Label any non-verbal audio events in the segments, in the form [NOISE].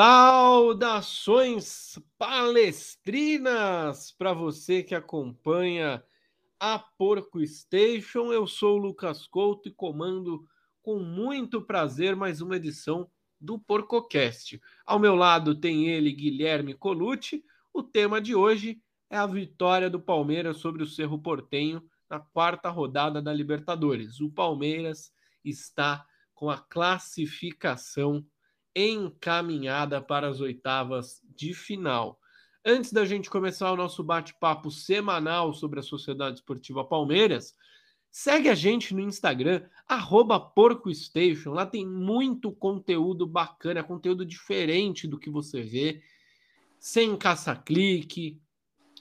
Saudações palestrinas para você que acompanha a Porco Station. Eu sou o Lucas Couto e comando com muito prazer mais uma edição do PorcoCast. Ao meu lado tem ele, Guilherme Colucci. O tema de hoje é a vitória do Palmeiras sobre o Cerro Portenho na quarta rodada da Libertadores. O Palmeiras está com a classificação encaminhada para as oitavas de final. Antes da gente começar o nosso bate-papo semanal sobre a Sociedade Esportiva Palmeiras, segue a gente no Instagram, PorcoStation. Lá tem muito conteúdo bacana, conteúdo diferente do que você vê, sem caça-clique,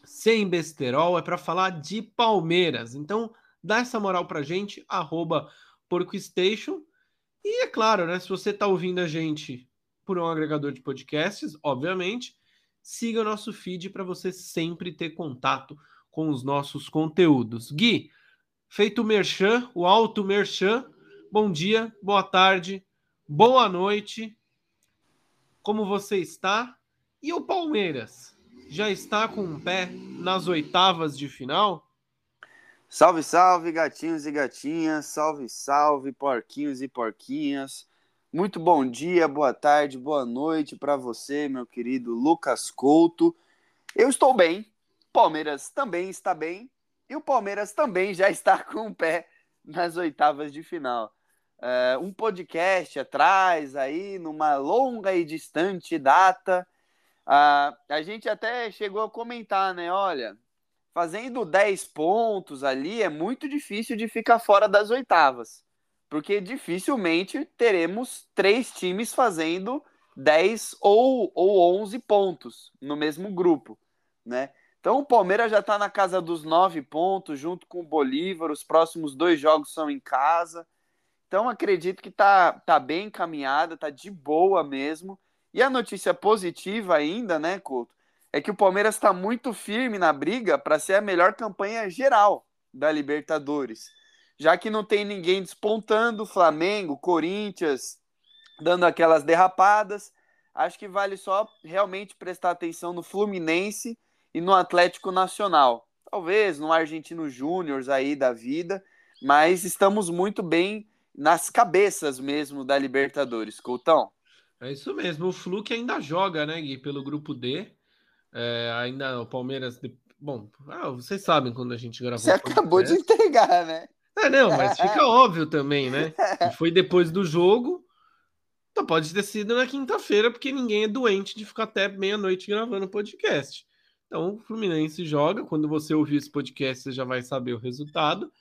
sem besterol, é para falar de Palmeiras. Então, dá essa moral para gente, PorcoStation. E é claro, né? Se você está ouvindo a gente por um agregador de podcasts, obviamente, siga o nosso feed para você sempre ter contato com os nossos conteúdos. Gui, feito o merchan, o alto merchan, bom dia, boa tarde, boa noite. Como você está? E o Palmeiras? Já está com um pé nas oitavas de final? Salve, salve, gatinhos e gatinhas, salve, salve, porquinhos e porquinhas. Muito bom dia, boa tarde, boa noite para você, meu querido Lucas Couto. Eu estou bem, Palmeiras também está bem e o Palmeiras também já está [LAUGHS] com o pé nas oitavas de final. É, um podcast atrás, aí, numa longa e distante data, a gente até chegou a comentar, né? Olha, fazendo 10 pontos ali é muito difícil de ficar fora das oitavas, porque dificilmente teremos três times fazendo 10 ou, ou 11 pontos no mesmo grupo, né? Então o Palmeiras já está na casa dos 9 pontos, junto com o Bolívar, os próximos dois jogos são em casa. Então acredito que tá, tá bem encaminhada, tá de boa mesmo. E a notícia positiva ainda, né, Couto, é que o Palmeiras está muito firme na briga para ser a melhor campanha geral da Libertadores. Já que não tem ninguém despontando, Flamengo, Corinthians, dando aquelas derrapadas, acho que vale só realmente prestar atenção no Fluminense e no Atlético Nacional. Talvez no Argentino Júnior aí da vida, mas estamos muito bem nas cabeças mesmo da Libertadores, Coutão. É isso mesmo. O Flu que ainda joga, né, Gui, pelo grupo D. É, ainda o Palmeiras. Bom, ah, vocês sabem quando a gente gravou. Você acabou de entregar, né? É, não, mas [LAUGHS] fica óbvio também, né? foi depois do jogo. Então pode ter sido na quinta-feira, porque ninguém é doente de ficar até meia-noite gravando podcast. Então o Fluminense joga. Quando você ouvir esse podcast, você já vai saber o resultado.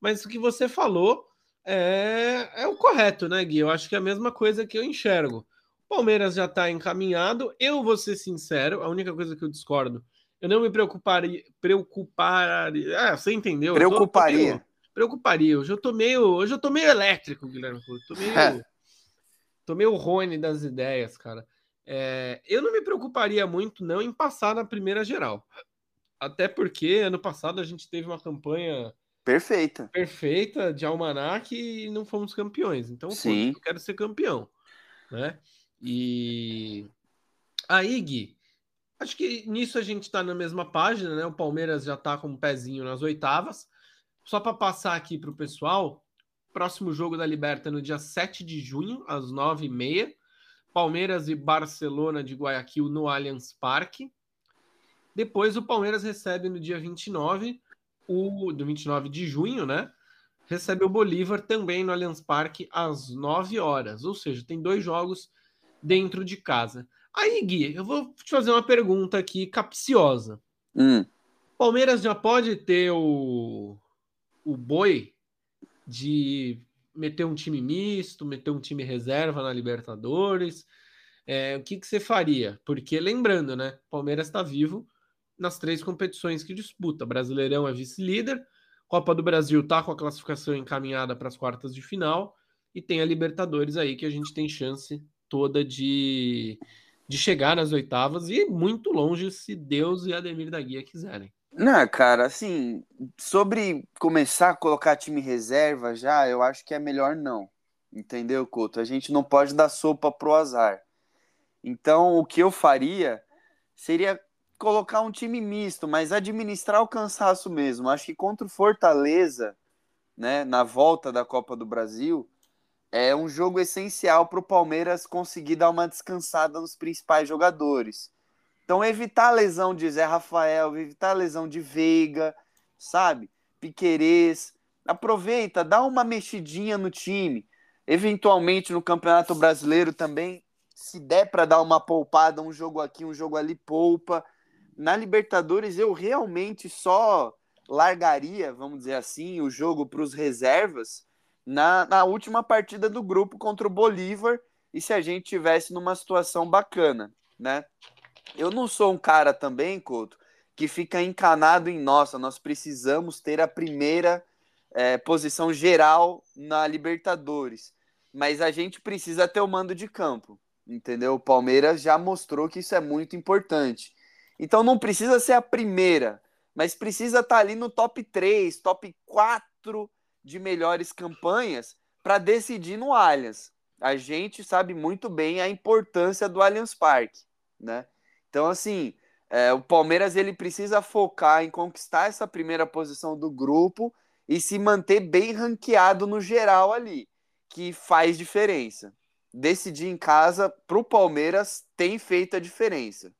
Mas o que você falou é, é o correto, né, Gui? Eu acho que é a mesma coisa que eu enxergo. Palmeiras já está encaminhado. Eu vou ser sincero, a única coisa que eu discordo, eu não me preocuparia. Preocuparia. Ah, você entendeu? Preocuparia. Preocuparia. Hoje eu tô meio. Hoje eu tô meio elétrico, Guilherme. Tô meio. tô meio Rony das ideias, cara. É, eu não me preocuparia muito, não, em passar na primeira geral. Até porque ano passado a gente teve uma campanha perfeita. Perfeita de almanac e não fomos campeões. Então, Sim. Pô, eu quero ser campeão, né? E aí, Gui, acho que nisso a gente está na mesma página, né? O Palmeiras já está com um pezinho nas oitavas. Só para passar aqui para o pessoal, próximo jogo da Liberta no dia 7 de junho, às 9h30. Palmeiras e Barcelona de Guayaquil no Allianz Parque. Depois o Palmeiras recebe no dia 29, o do 29 de junho, né? Recebe o Bolívar também no Allianz Parque às 9 horas. Ou seja, tem dois jogos dentro de casa. Aí, Gui, eu vou te fazer uma pergunta aqui capciosa. Hum. Palmeiras já pode ter o, o boi de meter um time misto, meter um time reserva na Libertadores. É, o que, que você faria? Porque lembrando, né? Palmeiras está vivo nas três competições que disputa. Brasileirão é vice-líder, Copa do Brasil está com a classificação encaminhada para as quartas de final e tem a Libertadores aí que a gente tem chance toda de, de chegar nas oitavas e muito longe se Deus e Ademir da Guia quiserem. Não, cara, assim, sobre começar a colocar time reserva já, eu acho que é melhor não. Entendeu, Couto? A gente não pode dar sopa pro azar. Então, o que eu faria seria colocar um time misto, mas administrar o cansaço mesmo. Acho que contra o Fortaleza, né, na volta da Copa do Brasil, é um jogo essencial para o Palmeiras conseguir dar uma descansada nos principais jogadores. Então, evitar a lesão de Zé Rafael, evitar a lesão de Veiga, sabe? Piquerez. Aproveita, dá uma mexidinha no time. Eventualmente no Campeonato Brasileiro também, se der para dar uma poupada, um jogo aqui, um jogo ali, poupa na Libertadores eu realmente só largaria, vamos dizer assim, o jogo para os reservas na, na última partida do grupo contra o Bolívar e se a gente tivesse numa situação bacana, né? Eu não sou um cara também, Couto, que fica encanado em nossa, nós precisamos ter a primeira é, posição geral na Libertadores, mas a gente precisa ter o mando de campo, entendeu? O Palmeiras já mostrou que isso é muito importante. Então não precisa ser a primeira, mas precisa estar tá ali no top 3, top 4 de melhores campanhas para decidir no Allianz. A gente sabe muito bem a importância do Allianz Parque, né? Então, assim, é, o Palmeiras ele precisa focar em conquistar essa primeira posição do grupo e se manter bem ranqueado no geral ali, que faz diferença. Decidir em casa para o Palmeiras tem feito a diferença.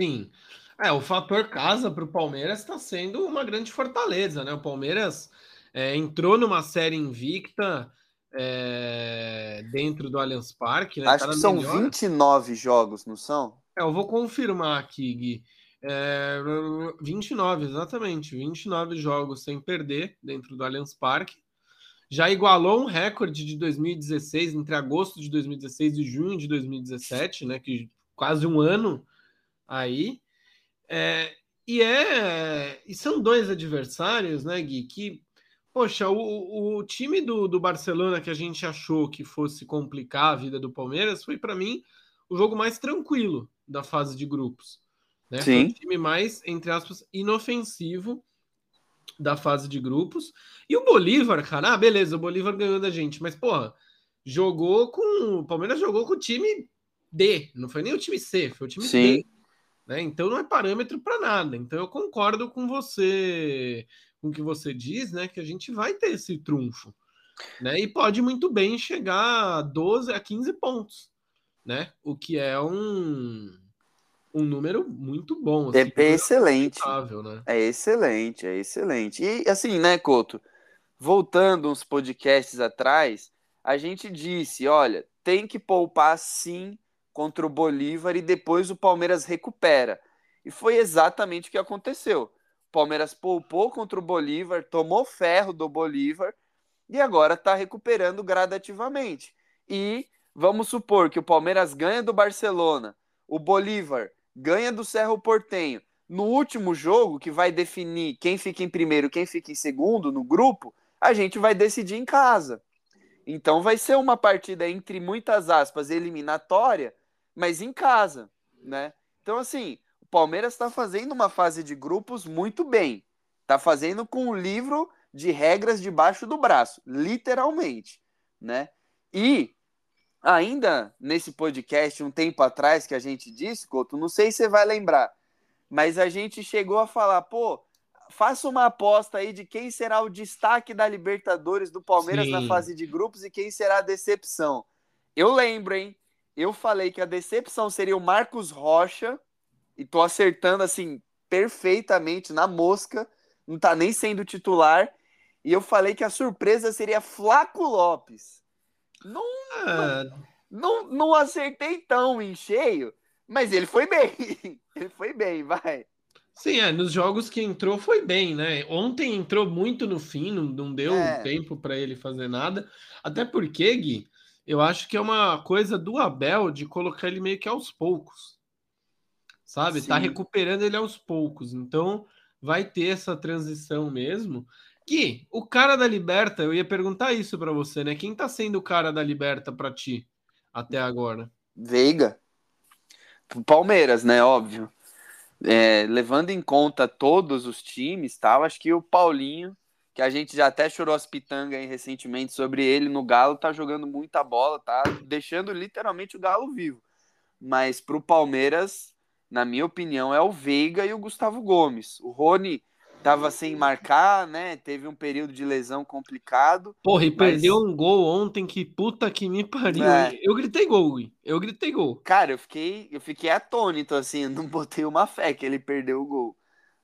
Sim. É, o fator casa para o Palmeiras está sendo uma grande fortaleza, né? O Palmeiras é, entrou numa série invicta é, dentro do Allianz Parque. Né? Acho tá que são melhor. 29 jogos, não são? É, eu vou confirmar aqui, Gui. É, 29, exatamente. 29 jogos sem perder dentro do Allianz Parque. Já igualou um recorde de 2016, entre agosto de 2016 e junho de 2017, né? Que quase um ano aí. É, e é. E são dois adversários, né, Gui? Que, poxa, o, o time do, do Barcelona que a gente achou que fosse complicar a vida do Palmeiras foi, para mim, o jogo mais tranquilo da fase de grupos. Né? Sim. Foi o time mais, entre aspas, inofensivo da fase de grupos. E o Bolívar, cara, ah, beleza, o Bolívar ganhou da gente, mas, porra, jogou com. O Palmeiras jogou com o time D, não foi nem o time C, foi o time Sim. D. Né? Então não é parâmetro para nada. Então eu concordo com você, com o que você diz, né? Que a gente vai ter esse trunfo. Né? E pode muito bem chegar a 12 a 15 pontos, né? O que é um, um número muito bom. Assim, é, é excelente. Né? É excelente, é excelente. E assim, né, Couto? Voltando uns podcasts atrás, a gente disse: olha, tem que poupar sim contra o Bolívar e depois o Palmeiras recupera. E foi exatamente o que aconteceu. Palmeiras poupou contra o Bolívar, tomou ferro do Bolívar e agora está recuperando gradativamente. E vamos supor que o Palmeiras ganha do Barcelona, o Bolívar ganha do Cerro Portenho. No último jogo, que vai definir quem fica em primeiro, quem fica em segundo no grupo, a gente vai decidir em casa. Então vai ser uma partida entre muitas aspas eliminatória, mas em casa, né? Então, assim, Palmeiras está fazendo uma fase de grupos muito bem. Está fazendo com o livro de regras debaixo do braço, literalmente, né? E ainda nesse podcast, um tempo atrás que a gente disse, Couto, não sei se você vai lembrar, mas a gente chegou a falar, pô, faça uma aposta aí de quem será o destaque da Libertadores do Palmeiras Sim. na fase de grupos e quem será a decepção. Eu lembro, hein? eu falei que a decepção seria o Marcos Rocha, e tô acertando assim perfeitamente na mosca, não tá nem sendo titular. E eu falei que a surpresa seria Flaco Lopes. Não, ah. não, não, não acertei tão em cheio, mas ele foi bem. [LAUGHS] ele foi bem, vai. Sim, é, nos jogos que entrou foi bem, né? Ontem entrou muito no fim, não, não deu é. tempo para ele fazer nada. Até porque, Gui, eu acho que é uma coisa do Abel de colocar ele meio que aos poucos. Sabe? Tá Sim. Tá recuperando ele aos poucos. Então, vai ter essa transição mesmo. Que o cara da Liberta, eu ia perguntar isso para você, né? Quem tá sendo o cara da Liberta para ti até agora? Veiga. Palmeiras, né? Óbvio. É, levando em conta todos os times, tal, acho que o Paulinho que a gente já até chorou as pitangas aí recentemente sobre ele no Galo, tá jogando muita bola, tá deixando literalmente o Galo vivo. mas para o Palmeiras, na minha opinião, é o Veiga e o Gustavo Gomes. O Rony tava sem marcar, né? Teve um período de lesão complicado. Porra, e mas... perdeu um gol ontem, que puta que me pariu. É. Eu gritei gol, eu gritei gol. Cara, eu fiquei, eu fiquei atônito, assim, não botei uma fé que ele perdeu o gol.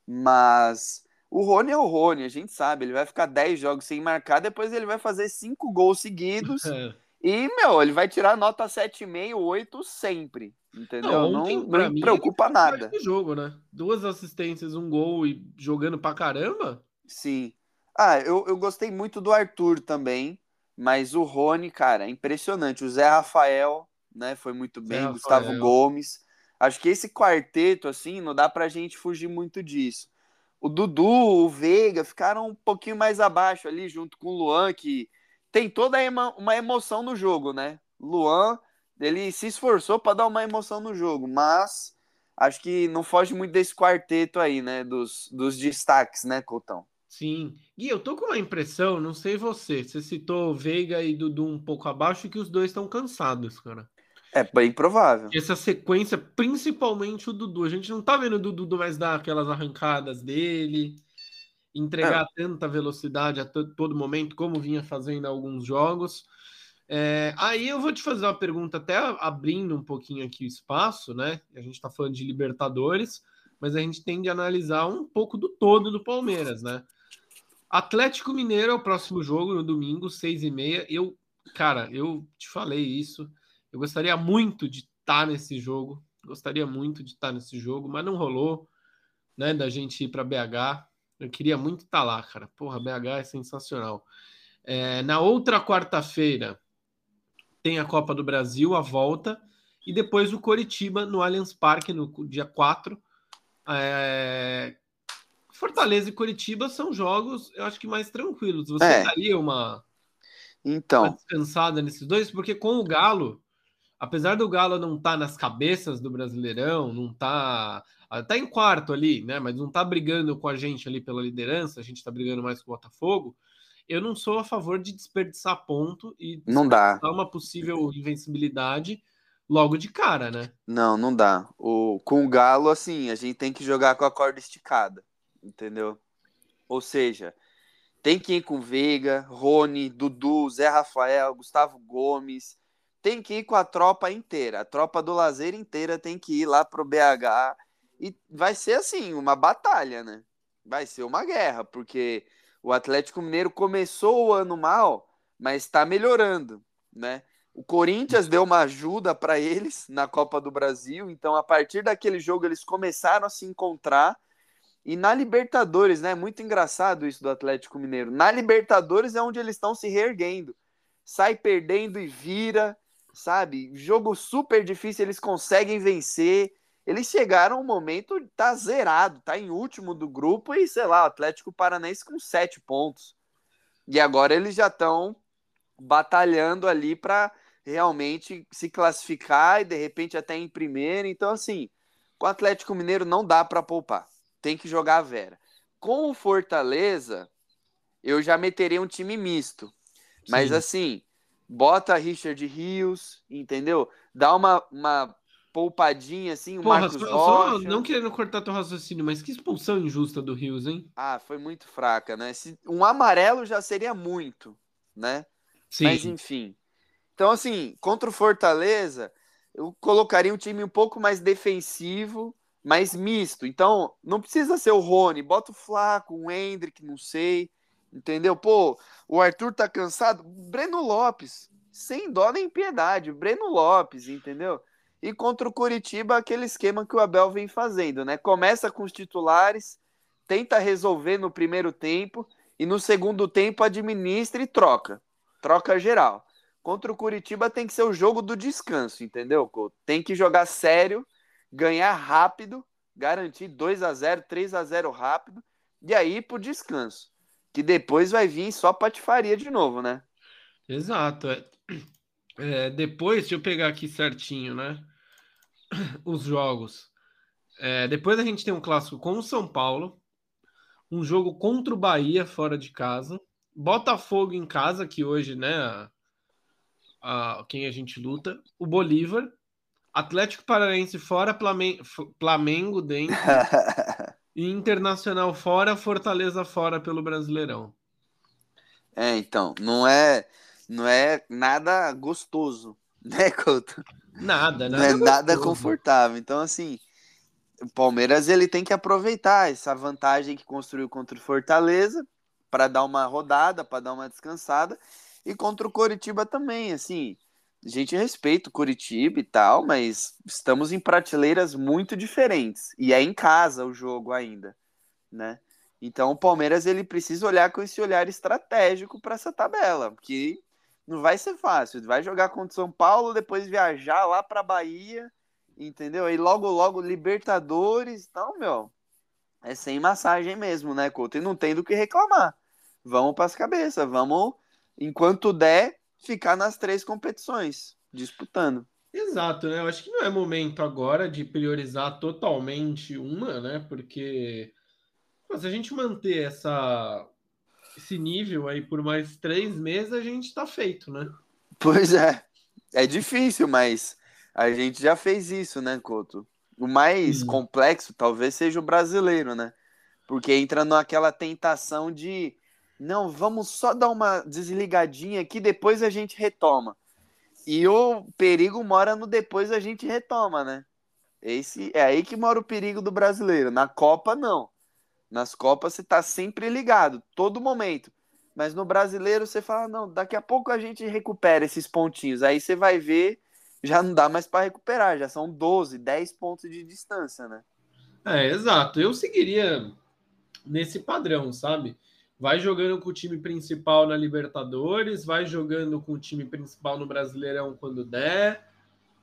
Mas o Rony é o Rony, a gente sabe, ele vai ficar 10 jogos sem marcar, depois ele vai fazer 5 gols seguidos. [LAUGHS] É. E, meu, ele vai tirar nota 7,5, 8 sempre. Entendeu? Não, ontem, não, não me preocupa nada. jogo, né? Duas assistências, um gol e jogando pra caramba. Sim. Ah, eu, eu gostei muito do Arthur também, mas o Rony, cara, é impressionante. O Zé Rafael, né, foi muito bem. Zé Gustavo Rafael. Gomes. Acho que esse quarteto, assim, não dá pra gente fugir muito disso. O Dudu, o Veiga ficaram um pouquinho mais abaixo ali, junto com o Luan, que tem toda uma emoção no jogo, né? Luan ele se esforçou para dar uma emoção no jogo, mas acho que não foge muito desse quarteto aí, né? Dos, dos destaques, né, Coutão? Sim. Gui, eu tô com uma impressão, não sei você, você citou Veiga e Dudu um pouco abaixo, que os dois estão cansados, cara. É bem provável. Essa sequência, principalmente o Dudu, a gente não tá vendo o Dudu mais dar aquelas arrancadas dele, entregar é. tanta velocidade a todo momento, como vinha fazendo alguns jogos. É, aí eu vou te fazer uma pergunta, até abrindo um pouquinho aqui o espaço, né? A gente está falando de Libertadores, mas a gente tem de analisar um pouco do todo do Palmeiras, né? Atlético Mineiro é o próximo jogo no domingo, seis e meia. Eu, cara, eu te falei isso. Eu gostaria muito de estar tá nesse jogo. Gostaria muito de estar tá nesse jogo, mas não rolou, né? Da gente ir para BH. Eu queria muito estar tá lá, cara. Porra, BH é sensacional. É, na outra quarta-feira, tem a Copa do Brasil, a volta, e depois o Coritiba no Allianz Parque no dia 4. É... Fortaleza e Coritiba são jogos, eu acho que mais tranquilos. Você é. daria uma, então. uma descansada nesses dois? Porque com o Galo, apesar do Galo não estar tá nas cabeças do Brasileirão, não tá. Tá em quarto ali, né? Mas não tá brigando com a gente ali pela liderança, a gente tá brigando mais com o Botafogo eu não sou a favor de desperdiçar ponto e não dá uma possível invencibilidade logo de cara, né? Não, não dá. O, com o Galo, assim, a gente tem que jogar com a corda esticada, entendeu? Ou seja, tem que ir com Veiga, Rony, Dudu, Zé Rafael, Gustavo Gomes. Tem que ir com a tropa inteira. A tropa do lazer inteira tem que ir lá pro BH. E vai ser assim, uma batalha, né? Vai ser uma guerra, porque o Atlético Mineiro começou o ano mal, mas está melhorando, né? O Corinthians deu uma ajuda para eles na Copa do Brasil, então a partir daquele jogo eles começaram a se encontrar. E na Libertadores, né? Muito engraçado isso do Atlético Mineiro. Na Libertadores é onde eles estão se reerguendo. Sai perdendo e vira, sabe? Jogo super difícil, eles conseguem vencer eles chegaram um momento tá zerado, tá em último do grupo e sei lá, o Atlético Paranaense com sete pontos. E agora eles já estão batalhando ali para realmente se classificar e de repente até em primeiro. Então assim, com o Atlético Mineiro não dá para poupar. Tem que jogar a Vera. Com o Fortaleza, eu já meteria um time misto. Mas Sim. assim, bota Richard Rios, entendeu? Dá uma, uma poupadinha, assim, o Porra, Marcos só. Só não querendo cortar teu raciocínio, mas que expulsão injusta do Rios, hein? Ah, foi muito fraca, né? Se, um amarelo já seria muito, né? Sim. Mas enfim. Então, assim, contra o Fortaleza, eu colocaria um time um pouco mais defensivo, mais misto. Então, não precisa ser o Rony, bota o Flaco, o Hendrick, não sei. Entendeu? Pô, o Arthur tá cansado. Breno Lopes, sem dó nem piedade. Breno Lopes, entendeu? E contra o Curitiba, aquele esquema que o Abel vem fazendo, né? Começa com os titulares, tenta resolver no primeiro tempo e no segundo tempo administra e troca. Troca geral. Contra o Curitiba tem que ser o jogo do descanso, entendeu? Tem que jogar sério, ganhar rápido, garantir 2 a 0 3 a 0 rápido, e aí pro descanso. Que depois vai vir só patifaria de novo, né? Exato. É, é, depois, deixa eu pegar aqui certinho, né? os jogos. É, depois a gente tem um clássico com o São Paulo, um jogo contra o Bahia fora de casa, Botafogo em casa, que hoje, né, a, a, quem a gente luta, o Bolívar, Atlético Paranaense fora, Flamengo dentro. [LAUGHS] e Internacional fora, Fortaleza fora pelo Brasileirão. É, então, não é, não é nada gostoso, [LAUGHS] né, Couto? Nada, nada. Não é nada confortável. Então, assim, o Palmeiras ele tem que aproveitar essa vantagem que construiu contra o Fortaleza para dar uma rodada, para dar uma descansada e contra o Coritiba também, assim. A gente respeita o Curitiba e tal, mas estamos em prateleiras muito diferentes. E é em casa o jogo ainda, né? Então o Palmeiras ele precisa olhar com esse olhar estratégico para essa tabela, que não vai ser fácil. Vai jogar contra São Paulo, depois viajar lá para Bahia, entendeu? Aí logo logo Libertadores, então, meu, é sem massagem mesmo, né, Couto? E não tem do que reclamar. Vamos para as cabeças, vamos enquanto der ficar nas três competições, disputando. Exato, né? Eu acho que não é momento agora de priorizar totalmente uma, né? Porque se a gente manter essa, esse nível aí por mais três meses, a gente tá feito, né? Pois é. É difícil, mas a gente já fez isso, né, Couto? O mais hum. complexo talvez seja o brasileiro, né? Porque entra naquela tentação de não, vamos só dar uma desligadinha aqui, depois a gente retoma. E o perigo mora no depois a gente retoma, né? Esse é aí que mora o perigo do brasileiro. Na Copa não. Nas Copas você tá sempre ligado, todo momento. Mas no brasileiro você fala, não, daqui a pouco a gente recupera esses pontinhos. Aí você vai ver, já não dá mais para recuperar, já são 12, 10 pontos de distância, né? É, exato. Eu seguiria nesse padrão, sabe? Vai jogando com o time principal na Libertadores, vai jogando com o time principal no Brasileirão quando der,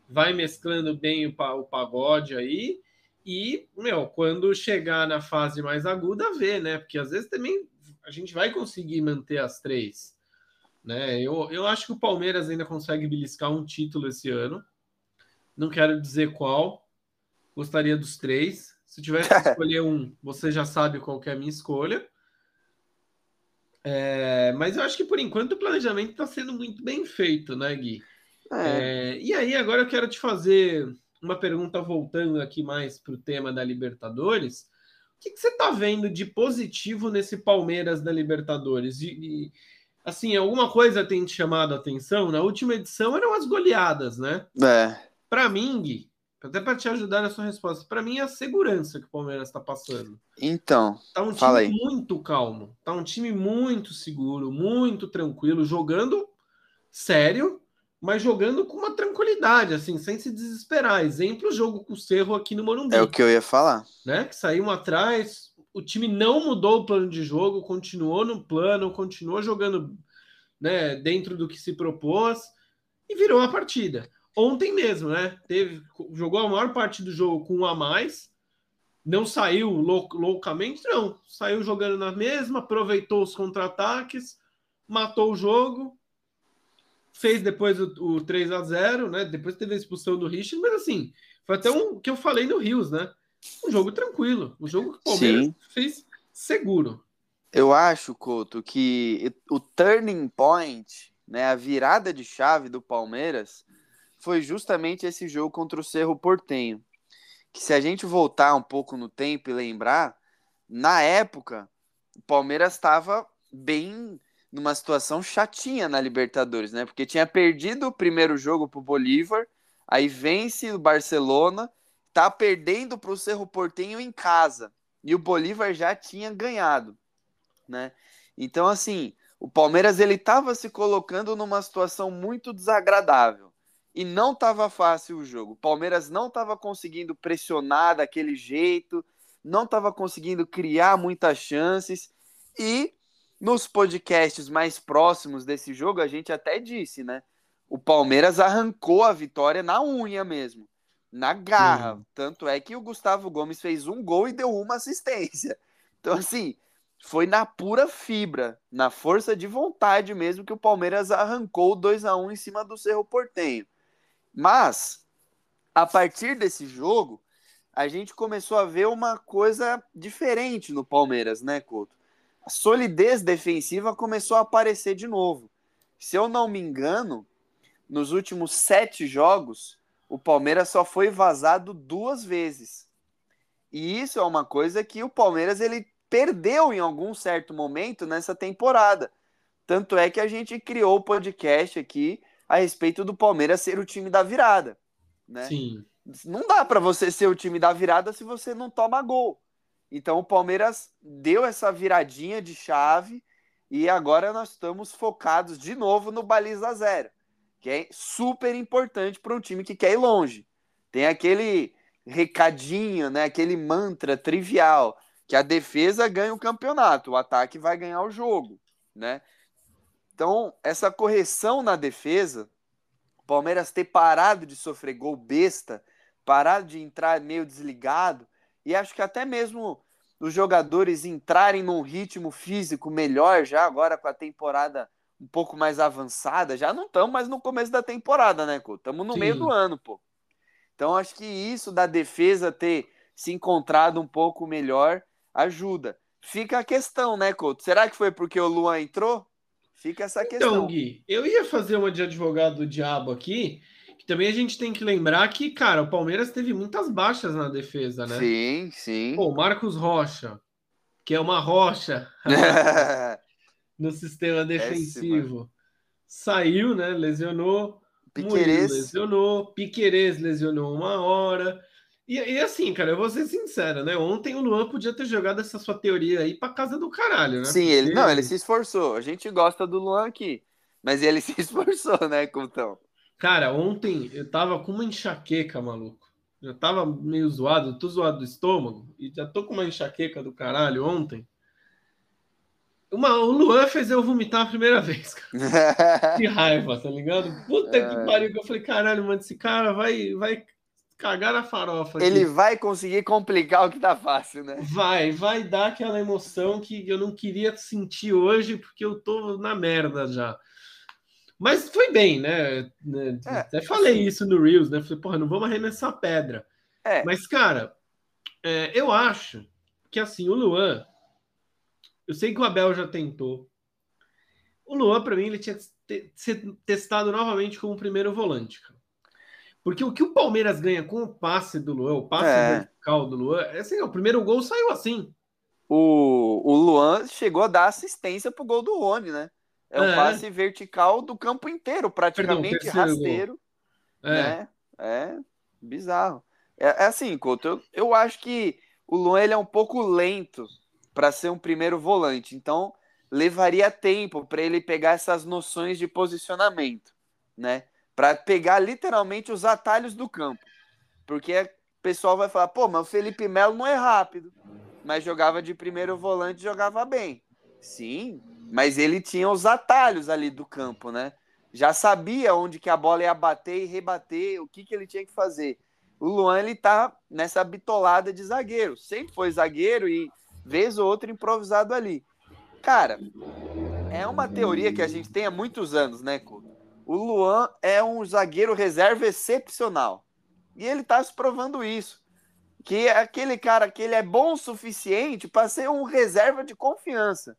vai mesclando bem o, o pagode aí. E, meu, quando chegar na fase mais aguda, vê, né? Porque às vezes também a gente vai conseguir manter as três. Né? Eu, eu acho que o Palmeiras ainda consegue beliscar um título esse ano. Não quero dizer qual. Gostaria dos três. Se tivesse que [LAUGHS] escolher um, você já sabe qual é a minha escolha. É, mas eu acho que por enquanto o planejamento está sendo muito bem feito, né, Gui? É. É, e aí, agora eu quero te fazer uma pergunta voltando aqui mais para o tema da Libertadores. O que, que você está vendo de positivo nesse Palmeiras da Libertadores? Assim, alguma coisa tem te chamado a atenção? Na última edição eram as goleadas, né? É. Para mim, Gui, até para te ajudar na sua resposta, para mim é a segurança que o Palmeiras está passando. Então, tá um time muito calmo, tá um time muito seguro, muito tranquilo, jogando sério, mas jogando com uma tranquilidade, assim, sem se desesperar. Exemplo, o jogo com o Cerro aqui no Morumbi. É o que eu ia falar. Né? Que saímos atrás, o time não mudou o plano de jogo, continuou no plano, continuou jogando né, dentro do que se propôs e virou a partida ontem mesmo, né? Teve, jogou a maior parte do jogo com um a mais, não saiu lou loucamente, não. Saiu jogando na mesma, aproveitou os contra-ataques, matou o jogo, fez depois o, o 3 a 0 né? Depois teve a expulsão do Richard, mas assim, foi até um que eu falei no Rios, né? Um jogo tranquilo, um jogo que o Palmeiras Sim. fez seguro. Eu acho, Couto, que o turning point, né, a virada de chave do Palmeiras foi justamente esse jogo contra o Cerro Portenho. Que se a gente voltar um pouco no tempo e lembrar, na época, o Palmeiras estava bem numa situação chatinha na Libertadores, né? Porque tinha perdido o primeiro jogo para o Bolívar, aí vence o Barcelona, tá perdendo para o Cerro Portenho em casa. E o Bolívar já tinha ganhado, né? Então, assim, o Palmeiras ele estava se colocando numa situação muito desagradável e não estava fácil o jogo. O Palmeiras não estava conseguindo pressionar daquele jeito, não estava conseguindo criar muitas chances e nos podcasts mais próximos desse jogo a gente até disse, né? O Palmeiras arrancou a vitória na unha mesmo, na garra. Uhum. Tanto é que o Gustavo Gomes fez um gol e deu uma [LAUGHS] assistência. Então, assim, foi na pura fibra, na força de vontade mesmo que o Palmeiras arrancou 2 a 1 em cima do Cerro Portenho. Mas, a partir desse jogo, a gente começou a ver uma coisa diferente no Palmeiras, né, Couto? A solidez defensiva começou a aparecer de novo. Se eu não me engano, nos últimos sete jogos, o Palmeiras só foi vazado duas vezes. E isso é uma coisa que o Palmeiras ele perdeu em algum certo momento nessa temporada. Tanto é que a gente criou o podcast aqui a respeito do Palmeiras ser o time da virada, né? Sim. Não dá para você ser o time da virada se você não toma gol. Então o Palmeiras deu essa viradinha de chave e agora nós estamos focados de novo no baliza zero, que é super importante para um time que quer ir longe. Tem aquele recadinho, né, aquele mantra trivial, que a defesa ganha o campeonato, o ataque vai ganhar o jogo, né? Então, essa correção na defesa, o Palmeiras ter parado de sofrer gol besta, parado de entrar meio desligado, e acho que até mesmo os jogadores entrarem num ritmo físico melhor já agora com a temporada um pouco mais avançada, já não estamos mais no começo da temporada, né, Estamos no Sim. meio do ano, pô. Então acho que isso da defesa ter se encontrado um pouco melhor ajuda. Fica a questão, né, Couto? Será que foi porque o Luan entrou? Fica essa então, questão. Então, Gui, eu ia fazer uma de advogado do diabo aqui, também a gente tem que lembrar que, cara, o Palmeiras teve muitas baixas na defesa, né? Sim, sim. Pô, Marcos Rocha, que é uma rocha [LAUGHS] no sistema defensivo, saiu, né? Lesionou. Piquerez. lesionou. Piquerez lesionou uma hora. E, e, assim, cara, eu vou ser sincero, né? Ontem o Luan podia ter jogado essa sua teoria aí pra casa do caralho, né? Sim, Porque... ele não, ele se esforçou. A gente gosta do Luan aqui, mas ele [LAUGHS] se esforçou, né, Contão? Cara, ontem eu tava com uma enxaqueca, maluco. Já tava meio zoado, tô zoado do estômago e já tô com uma enxaqueca do caralho ontem. Uma, o Luan fez eu vomitar a primeira vez, cara. [LAUGHS] que raiva, tá ligado? Puta que é. pariu, que eu falei, caralho, mano, esse cara vai, vai cagar na farofa. Ele vai conseguir complicar o que tá fácil, né? Vai, vai dar aquela emoção que eu não queria sentir hoje, porque eu tô na merda já. Mas foi bem, né? né? É, Até falei isso no Reels, né? Falei, porra, não vamos arremessar pedra. É. Mas, cara, é, eu acho que assim, o Luan, eu sei que o Abel já tentou. O Luan, para mim, ele tinha que ser testado novamente como primeiro volante, cara. Porque o que o Palmeiras ganha com o passe do Luan, o passe é. vertical do Luan, é assim, o primeiro gol saiu assim. O, o Luan chegou a dar assistência pro gol do Rony, né? É, um passe vertical do campo inteiro, praticamente Perdão, rasteiro. É. Né? É bizarro. É, é assim, Couto, eu, eu acho que o Luan ele é um pouco lento para ser um primeiro volante. Então, levaria tempo para ele pegar essas noções de posicionamento, né? Para pegar literalmente os atalhos do campo. Porque o pessoal vai falar, pô, mas o Felipe Melo não é rápido, mas jogava de primeiro volante, jogava bem. Sim, mas ele tinha os atalhos ali do campo, né? Já sabia onde que a bola ia bater e rebater, o que, que ele tinha que fazer. O Luan, ele tá nessa bitolada de zagueiro. Sempre foi zagueiro e vez ou outra improvisado ali. Cara, é uma teoria que a gente tem há muitos anos, né, Couto? O Luan é um zagueiro reserva excepcional. E ele tá se provando isso. Que é aquele cara que ele é bom o suficiente para ser um reserva de confiança,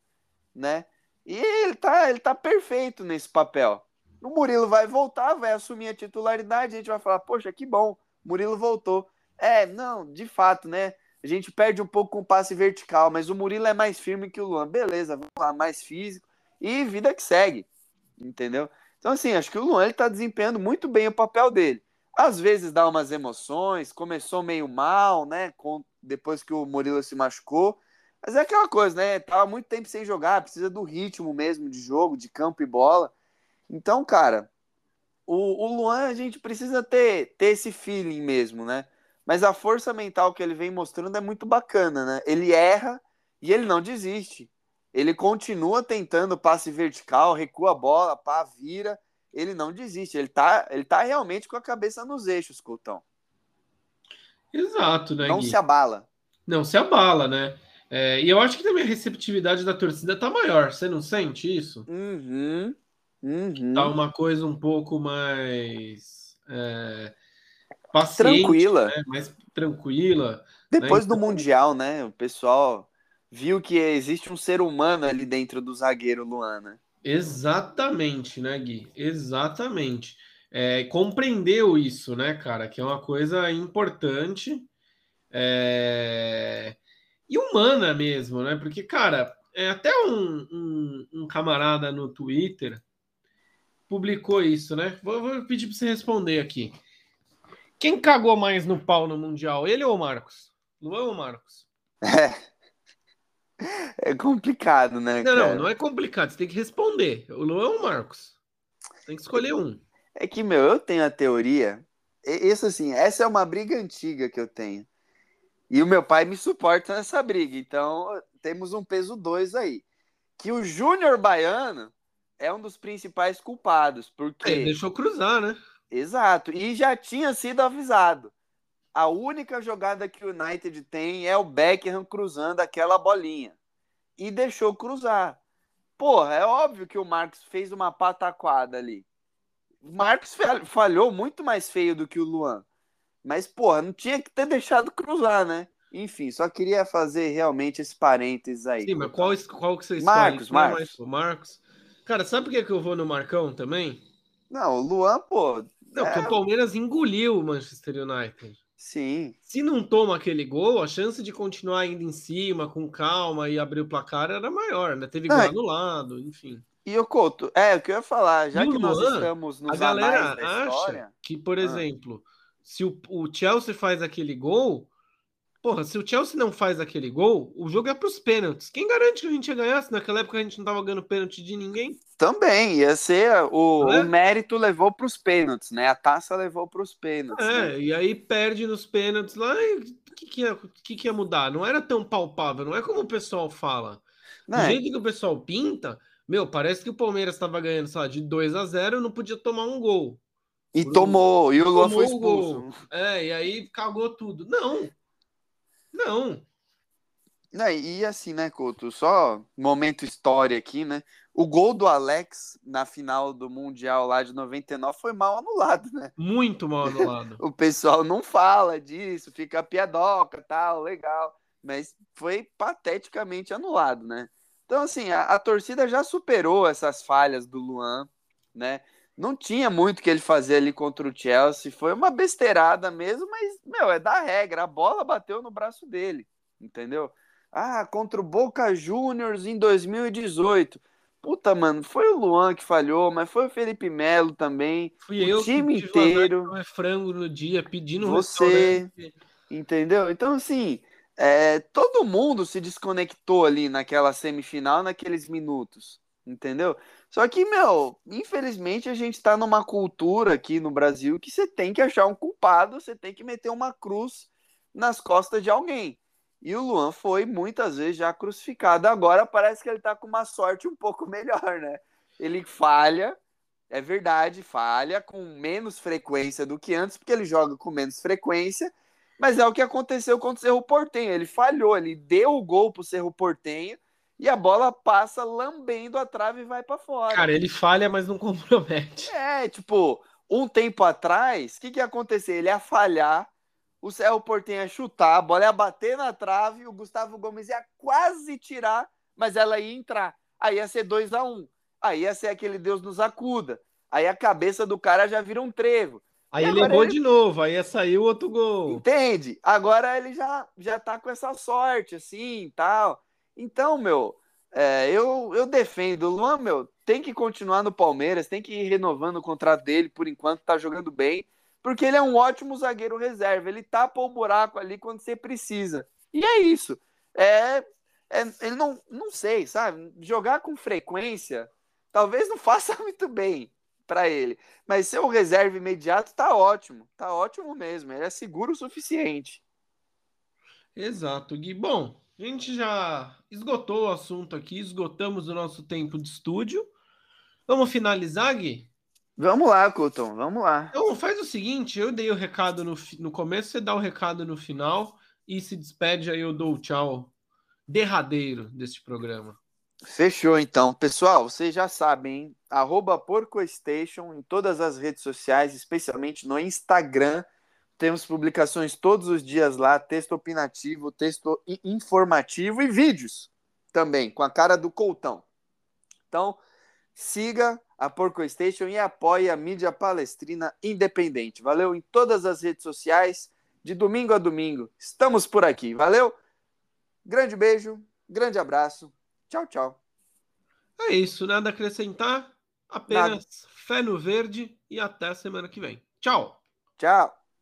né? E ele tá, ele tá perfeito nesse papel. O Murilo vai voltar, vai assumir a titularidade, a gente vai falar, poxa, que bom, Murilo voltou. É, não, de fato, né? A gente perde um pouco com o passe vertical, mas o Murilo é mais firme que o Luan. Beleza, vamos lá, mais físico. E vida que segue, entendeu? Então, assim, acho que o Luan ele tá desempenhando muito bem o papel dele. Às vezes dá umas emoções, começou meio mal, né? Com, depois que o Murilo se machucou. Mas é aquela coisa, né? Tava muito tempo sem jogar, precisa do ritmo mesmo de jogo, de campo e bola. Então, cara, o, o Luan a gente precisa ter, ter esse feeling mesmo, né? Mas a força mental que ele vem mostrando é muito bacana, né? Ele erra e ele não desiste. Ele continua tentando passe vertical, recua a bola, pá, vira. Ele não desiste. Ele tá, ele tá realmente com a cabeça nos eixos, Coutão. Exato, né? Não Gui? se abala. Não se abala, né? É, e eu acho que também a receptividade da torcida tá maior. Você não sente isso? Uhum, uhum. Tá uma coisa um pouco mais é, paciente, tranquila, né? mais tranquila. Depois né? do então... mundial, né? O pessoal viu que existe um ser humano ali dentro do zagueiro Luana. Exatamente, né, Gui? Exatamente. é, compreendeu isso, né, cara? Que é uma coisa importante é, e humana mesmo, né? Porque, cara, é, até um, um, um, camarada no Twitter publicou isso, né? Vou, vou pedir para você responder aqui. Quem cagou mais no pau no Mundial, ele ou o Marcos? Luan ou Marcos? É. [LAUGHS] [LAUGHS] [LAUGHS] É complicado, né? Não, cara? não, não é complicado. Você tem que responder. O Luan ou o Marcos? Tem que escolher um. É que, meu, eu tenho a teoria. Isso assim, essa é uma briga antiga que eu tenho. E o meu pai me suporta nessa briga. Então, temos um peso dois aí. Que o Júnior Baiano é um dos principais culpados. Porque. Ele deixou cruzar, né? Exato. E já tinha sido avisado. A única jogada que o United tem é o Beckham cruzando aquela bolinha. E deixou cruzar. Porra, é óbvio que o Marcos fez uma pataquada ali. O Marcos falhou muito mais feio do que o Luan. Mas, porra, não tinha que ter deixado cruzar, né? Enfim, só queria fazer realmente esse parênteses aí. Sim, mas qual, qual que você escolhe? Marcos, Marcos. o Marcos. Cara, sabe por que, que eu vou no Marcão também? Não, o Luan, pô. Não, é... porque o Palmeiras engoliu o Manchester United. Sim. Se não toma aquele gol, a chance de continuar indo em cima, com calma e abrir o placar era maior, né? Teve gol anulado, enfim. E o Couto, é, o que eu ia falar, já e que Luan, nós estamos nos a galera acha história, que, por ah. exemplo, se o, o Chelsea faz aquele gol, Porra, se o Chelsea não faz aquele gol, o jogo é para os pênaltis. Quem garante que a gente ia ganhar? Se naquela época a gente não tava ganhando pênalti de ninguém. Também, ia ser. O, é? o mérito levou para os pênaltis, né? A taça levou para os pênaltis. É, né? e aí perde nos pênaltis lá. O que, que, ia, que, que ia mudar? Não era tão palpável, não é como o pessoal fala. Do é. jeito que o pessoal pinta, meu, parece que o Palmeiras estava ganhando, sei lá, de 2 a 0 e não podia tomar um gol. E tomou, e o Luan foi expulso. É, e aí cagou tudo. Não, não. Não, e assim, né, Couto? Só momento história aqui, né? O gol do Alex na final do Mundial lá de 99 foi mal anulado, né? Muito mal anulado. [LAUGHS] o pessoal não fala disso, fica piadoca, tal, legal. Mas foi pateticamente anulado, né? Então, assim, a, a torcida já superou essas falhas do Luan, né? Não tinha muito que ele fazer ali contra o Chelsea. Foi uma besteirada mesmo, mas, meu, é da regra. A bola bateu no braço dele, entendeu? Ah, contra o Boca Juniors em 2018. Puta, mano, foi o Luan que falhou, mas foi o Felipe Melo também. Fui o eu time que inteiro. É frango no dia, pedindo Você, entendeu? Então, assim, é, todo mundo se desconectou ali naquela semifinal, naqueles minutos, entendeu? Só que, meu, infelizmente a gente está numa cultura aqui no Brasil que você tem que achar um culpado, você tem que meter uma cruz nas costas de alguém. E o Luan foi muitas vezes já crucificado. Agora parece que ele está com uma sorte um pouco [LAUGHS] melhor, né? Ele falha, é verdade, falha com menos frequência do que antes, porque ele joga com menos frequência. Mas é o que aconteceu contra o Cerro Portenho. Ele falhou, ele deu o gol pro Cerro Portenho e a bola passa lambendo a trave e vai para fora. Cara, ele falha, mas não [LAUGHS] compromete. É, tipo, um tempo atrás, o que, que ia acontecer? Ele ia falhar, o Céu Portenho ia chutar, a bola ia bater na trave, o Gustavo Gomes ia quase tirar, mas ela ia entrar. Aí ia ser 2 a 1 um. Aí ia ser aquele Deus nos acuda. Aí a cabeça do cara já vira um trevo. Aí ele levou ele... de novo, aí ia sair o outro gol. Entende? Agora ele já, já tá com essa sorte, assim, tal. Então, meu, é, eu, eu defendo. O Luan, meu, tem que continuar no Palmeiras, tem que ir renovando o contrato dele por enquanto, tá jogando bem, porque ele é um ótimo zagueiro reserva. Ele tapa o buraco ali quando você precisa. E é isso. É, é, ele não, não sei, sabe? Jogar com frequência talvez não [LAUGHS] faça muito bem para ele. Mas ser o reserva imediato tá ótimo. Tá ótimo mesmo. Ele é seguro o suficiente. Exato, Gui. Bom, a gente já esgotou o assunto aqui, esgotamos o nosso tempo de estúdio. Vamos finalizar, Gui? Vamos lá, Couton, vamos lá. Então faz o seguinte, eu dei o recado no, no começo, você dá o recado no final e se despede, aí eu dou o tchau derradeiro deste programa. Fechou, então. Pessoal, vocês já sabem, hein? Arroba PorcoStation em todas as redes sociais, especialmente no Instagram. Temos publicações todos os dias lá, texto opinativo, texto informativo e vídeos também, com a cara do Coutão. Então, siga a Porco Station e apoie a mídia palestrina independente. Valeu em todas as redes sociais, de domingo a domingo. Estamos por aqui. Valeu? Grande beijo, grande abraço. Tchau, tchau. É isso, nada a acrescentar. Apenas nada. fé no verde e até a semana que vem. Tchau. Tchau.